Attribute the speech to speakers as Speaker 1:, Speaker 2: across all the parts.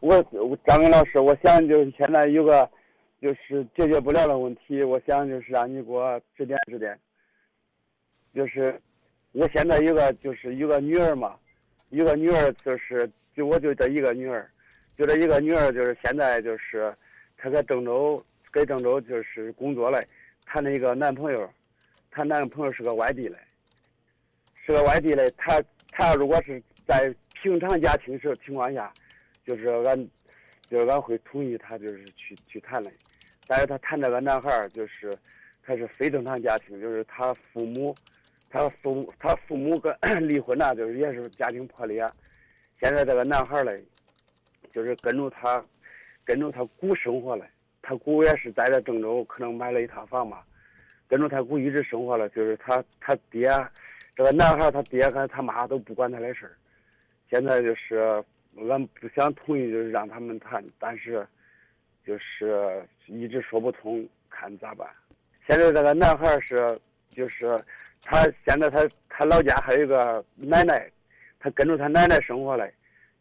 Speaker 1: 我张明老师，我想就是现在有个就是解决不了的问题，我想就是让你给我指点指点。就是我现在有个就是有个女儿嘛，有个女儿就是就我就这一个女儿，就这一个女儿就是现在就是她在郑州给郑州就是工作嘞，谈了一个男朋友，她男朋友是个外地嘞，是个外地嘞，她她如果是在平常家庭时情况下。就是俺，就是俺会同意他就是去去谈的，但是他谈这个男孩儿就是他是非正常家庭，就是他父母，他父母他父母跟 离婚了，就是也是家庭破裂。现在这个男孩儿嘞，就是跟着他，跟着他姑生活嘞。他姑也是在这郑州，可能买了一套房嘛，跟着他姑一直生活了。就是他他爹，这个男孩儿他爹和他妈都不管他的事儿。现在就是。俺不想同意，就是让他们谈，但是就是一直说不通，看咋办。现在这个男孩是，就是他现在他他老家还有一个奶奶，他跟着他奶奶生活嘞。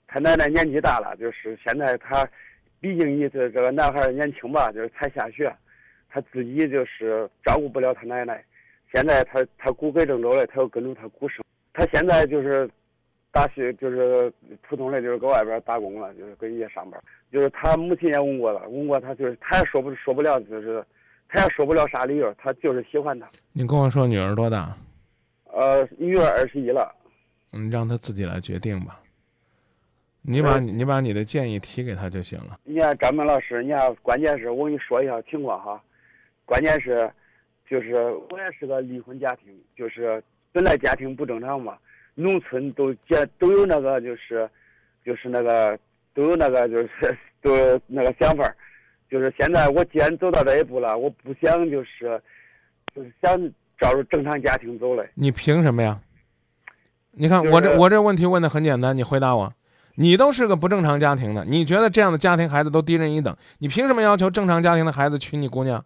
Speaker 1: 他奶奶年纪大了，就是现在他，毕竟你这这个男孩年轻吧，就是才下学，他自己就是照顾不了他奶奶。现在他他姑给郑州嘞，他又跟着他姑生。他现在就是。大学就是普通的，就是搁外边打工了，就是跟人家上班。就是他母亲也问过了，问过他，就是他也说不说不了，就是他也说不了啥理由，他就是喜欢他。
Speaker 2: 你跟我说女儿多大？
Speaker 1: 呃，女儿二十一了。
Speaker 2: 嗯，让他自己来决定吧。你把你把你的建议提给他就行了。
Speaker 1: 你看张明老师，你看关键是我跟你说一下情况哈，关键是就是我也是个离婚家庭，就是本来家庭不正常嘛。农村都见都有那个就是，就是那个都有那个就是 都那个想法就是现在我既然走到这一步了，我不想就是，就是想照着正常家庭走嘞。
Speaker 2: 你凭什么呀？你看我这我这问题问的很简单，你回答我，你都是个不正常家庭的，你觉得这样的家庭孩子都低人一等，你凭什么要求正常家庭的孩子娶你姑娘？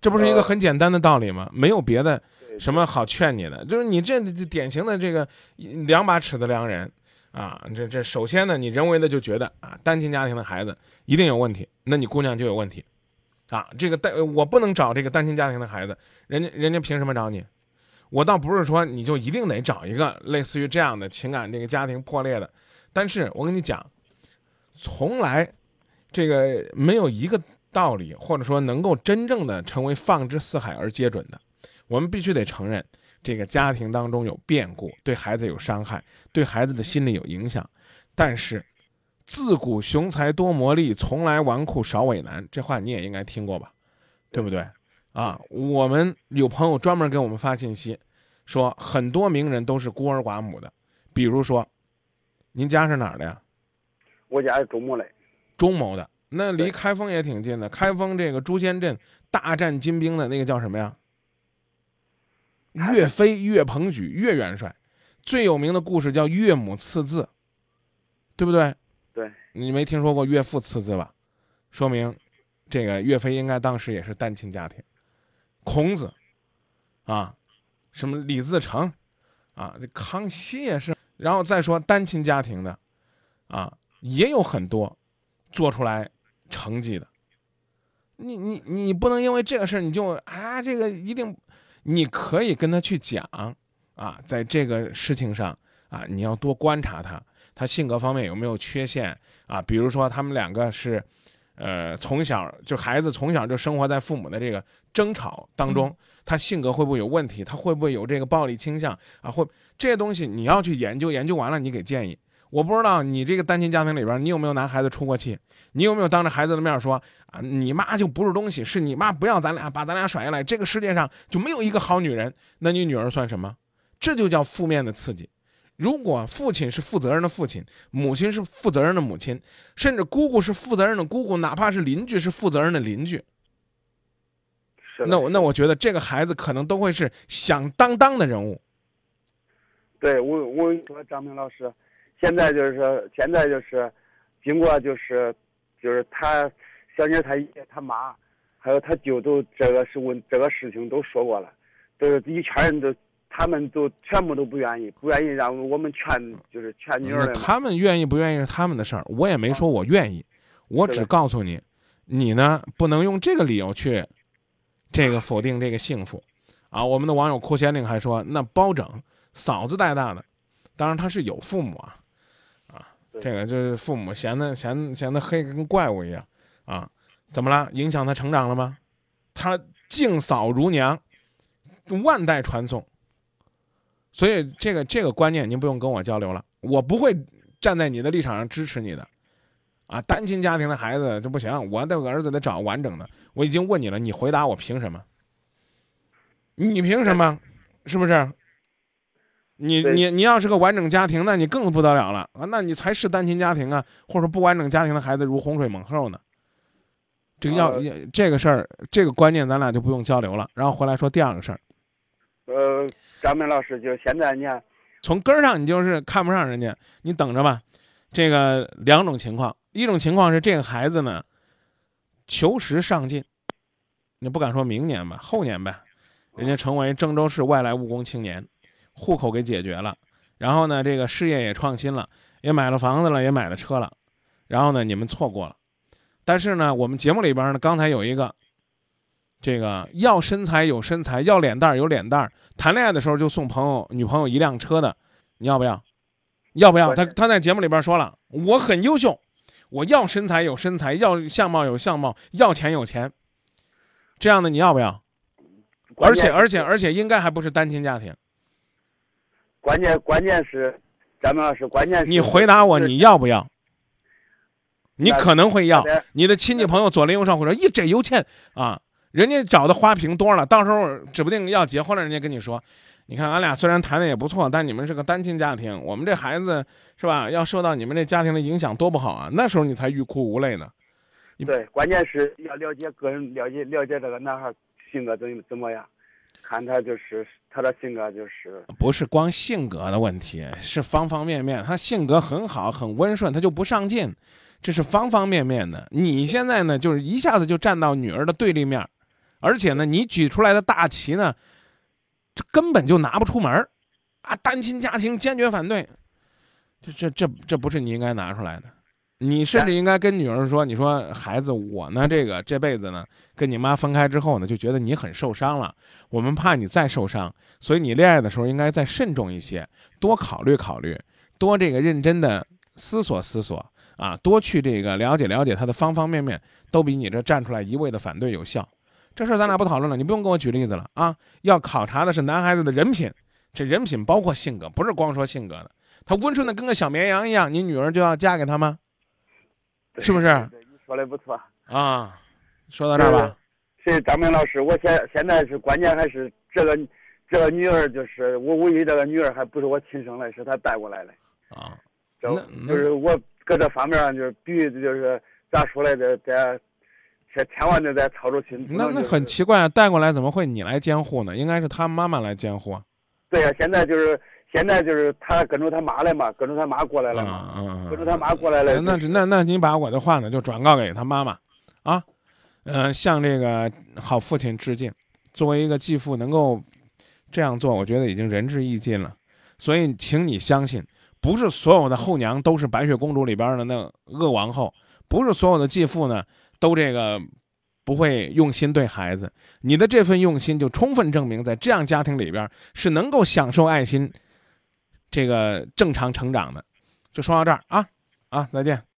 Speaker 2: 这不是一个很简单的道理吗？没有别的。什么好劝你的？就是你这典型的这个两把尺子量人啊！这这首先呢，你人为的就觉得啊，单亲家庭的孩子一定有问题，那你姑娘就有问题啊！这个单我不能找这个单亲家庭的孩子，人家人家凭什么找你？我倒不是说你就一定得找一个类似于这样的情感这个家庭破裂的，但是我跟你讲，从来这个没有一个道理或者说能够真正的成为放之四海而皆准的。我们必须得承认，这个家庭当中有变故，对孩子有伤害，对孩子的心理有影响。但是，自古雄才多磨砺，从来纨绔少伟男。这话你也应该听过吧？对不对？啊，我们有朋友专门给我们发信息，说很多名人都是孤儿寡母的。比如说，您家是哪儿的呀？
Speaker 1: 我家是中牟的。
Speaker 2: 中牟的，那离开封也挺近的。开封这个朱仙镇大战金兵的那个叫什么呀？岳飞、岳鹏举、岳元帅，最有名的故事叫岳母刺字，对不对？
Speaker 1: 对。
Speaker 2: 你没听说过岳父刺字吧？说明，这个岳飞应该当时也是单亲家庭。孔子，啊，什么李自成，啊，这康熙也是。然后再说单亲家庭的，啊，也有很多做出来成绩的。你你你不能因为这个事儿你就啊，这个一定。你可以跟他去讲啊，在这个事情上啊，你要多观察他，他性格方面有没有缺陷啊？比如说他们两个是，呃，从小就孩子从小就生活在父母的这个争吵当中，他性格会不会有问题？他会不会有这个暴力倾向啊？会这些东西你要去研究，研究完了你给建议。我不知道你这个单亲家庭里边，你有没有拿孩子出过气？你有没有当着孩子的面说啊，你妈就不是东西，是你妈不要咱俩，把咱俩甩下来，这个世界上就没有一个好女人？那你女儿算什么？这就叫负面的刺激。如果父亲是负责任的父亲，母亲是负责任的母亲，甚至姑姑是负责任的姑姑，哪怕是邻居是负责任的邻居，那我那我觉得这个孩子可能都会是响当当的人物。
Speaker 1: 对我，我跟你说张明老师。现在就是说，现在就是，经过就是，就是他小妮他爷他妈，还有他舅都这个是问这个事情都说过了，都是一圈人都他们都全部都不愿意，不愿意让我们劝，就是劝女儿。
Speaker 2: 他们愿意不愿意是他们的事儿，我也没说我愿意，我只告诉你，你呢不能用这个理由去这个否定这个幸福啊。我们的网友酷仙令还说，那包拯嫂子带大的，当然他是有父母啊这个就是父母嫌的嫌嫌的黑跟怪物一样啊，怎么了？影响他成长了吗？他敬嫂如娘，万代传颂。所以这个这个观念您不用跟我交流了，我不会站在你的立场上支持你的，啊，单亲家庭的孩子这不行，我的儿子得找完整的。我已经问你了，你回答我凭什么？你凭什么？是不是？你你你要是个完整家庭，那你更不得了了啊！那你才是单亲家庭啊，或者说不完整家庭的孩子如洪水猛兽呢。这个要、这个事儿，这个观念咱俩就不用交流了。然后回来说第二个事儿，
Speaker 1: 呃，张明老师，就现在你看，
Speaker 2: 从根儿上你就是看不上人家，你等着吧。这个两种情况，一种情况是这个孩子呢，求实上进，你不敢说明年吧，后年呗，人家成为郑州市外来务工青年，户口给解决了，然后呢，这个事业也创新了，也买了房子了，也买了车了，然后呢，你们错过了。但是呢，我们节目里边呢，刚才有一个，这个要身材有身材，要脸蛋儿有脸蛋儿，谈恋爱的时候就送朋友女朋友一辆车的，你要不要？要不要？他他在节目里边说了，我很优秀，我要身材有身材，要相貌有相貌，要钱有钱，这样的你要不要？而且而且而且应该还不是单亲家庭。
Speaker 1: 关键关键是，咱们老师，关键是
Speaker 2: 你回答我，你要不要？你可能会要你的亲戚朋友左邻右舍会说：“咦，这有钱啊！人家找的花瓶多了，到时候指不定要结婚了，人家跟你说，你看俺俩虽然谈的也不错，但你们是个单亲家庭，我们这孩子是吧，要受到你们这家庭的影响多不好啊！那时候你才欲哭无泪呢。
Speaker 1: 对，关键是要了解个人，了解了解这个男孩性格怎怎么样，看他就是他的性格就是
Speaker 2: 不是光性格的问题，是方方面面。他性格很好，很温顺，他就不上进，这是方方面面的。你现在呢，就是一下子就站到女儿的对立面，而且呢，你举出来的大旗呢，这根本就拿不出门啊！单亲家庭坚决反对，这这这这不是你应该拿出来的。你甚至应该跟女儿说：“你说孩子，我呢，这个这辈子呢，跟你妈分开之后呢，就觉得你很受伤了。我们怕你再受伤，所以你恋爱的时候应该再慎重一些，多考虑考虑，多这个认真的思索思索啊，多去这个了解了解他的方方面面，都比你这站出来一味的反对有效。这事儿咱俩不讨论了，你不用跟我举例子了啊。要考察的是男孩子的人品，这人品包括性格，不是光说性格的。他温顺的跟个小绵羊一样，你女儿就要嫁给他吗？
Speaker 1: 对
Speaker 2: 是不是
Speaker 1: 对你说的不错。
Speaker 2: 啊，说到这儿吧，
Speaker 1: 是张明老师，我现现在是关键还是这个这个女儿，就是我唯一这个女儿还不是我亲生的，是她带过来的。
Speaker 2: 啊，
Speaker 1: 这就是我搁这方面就是必须就是咋说来着，得千千万得得操出心。
Speaker 2: 那那很奇怪啊，带过来怎么会你来监护呢？应该是他妈妈来监护啊。
Speaker 1: 对呀、现在就是现在就是他跟着他妈来嘛，跟着他妈过来了
Speaker 2: 嗯
Speaker 1: 嘛，
Speaker 2: 嗯
Speaker 1: 跟着他妈过来了。
Speaker 2: 那
Speaker 1: 就是
Speaker 2: 那那你把我的话呢就转告给他妈妈，啊，呃，向这个好父亲致敬。作为一个继父，能够这样做，我觉得已经仁至义尽了。所以，请你相信，不是所有的后娘都是白雪公主里边的那恶王后，不是所有的继父呢都这个不会用心对孩子。你的这份用心，就充分证明在这样家庭里边是能够享受爱心，这个正常成长的。就说到这儿啊啊，再见。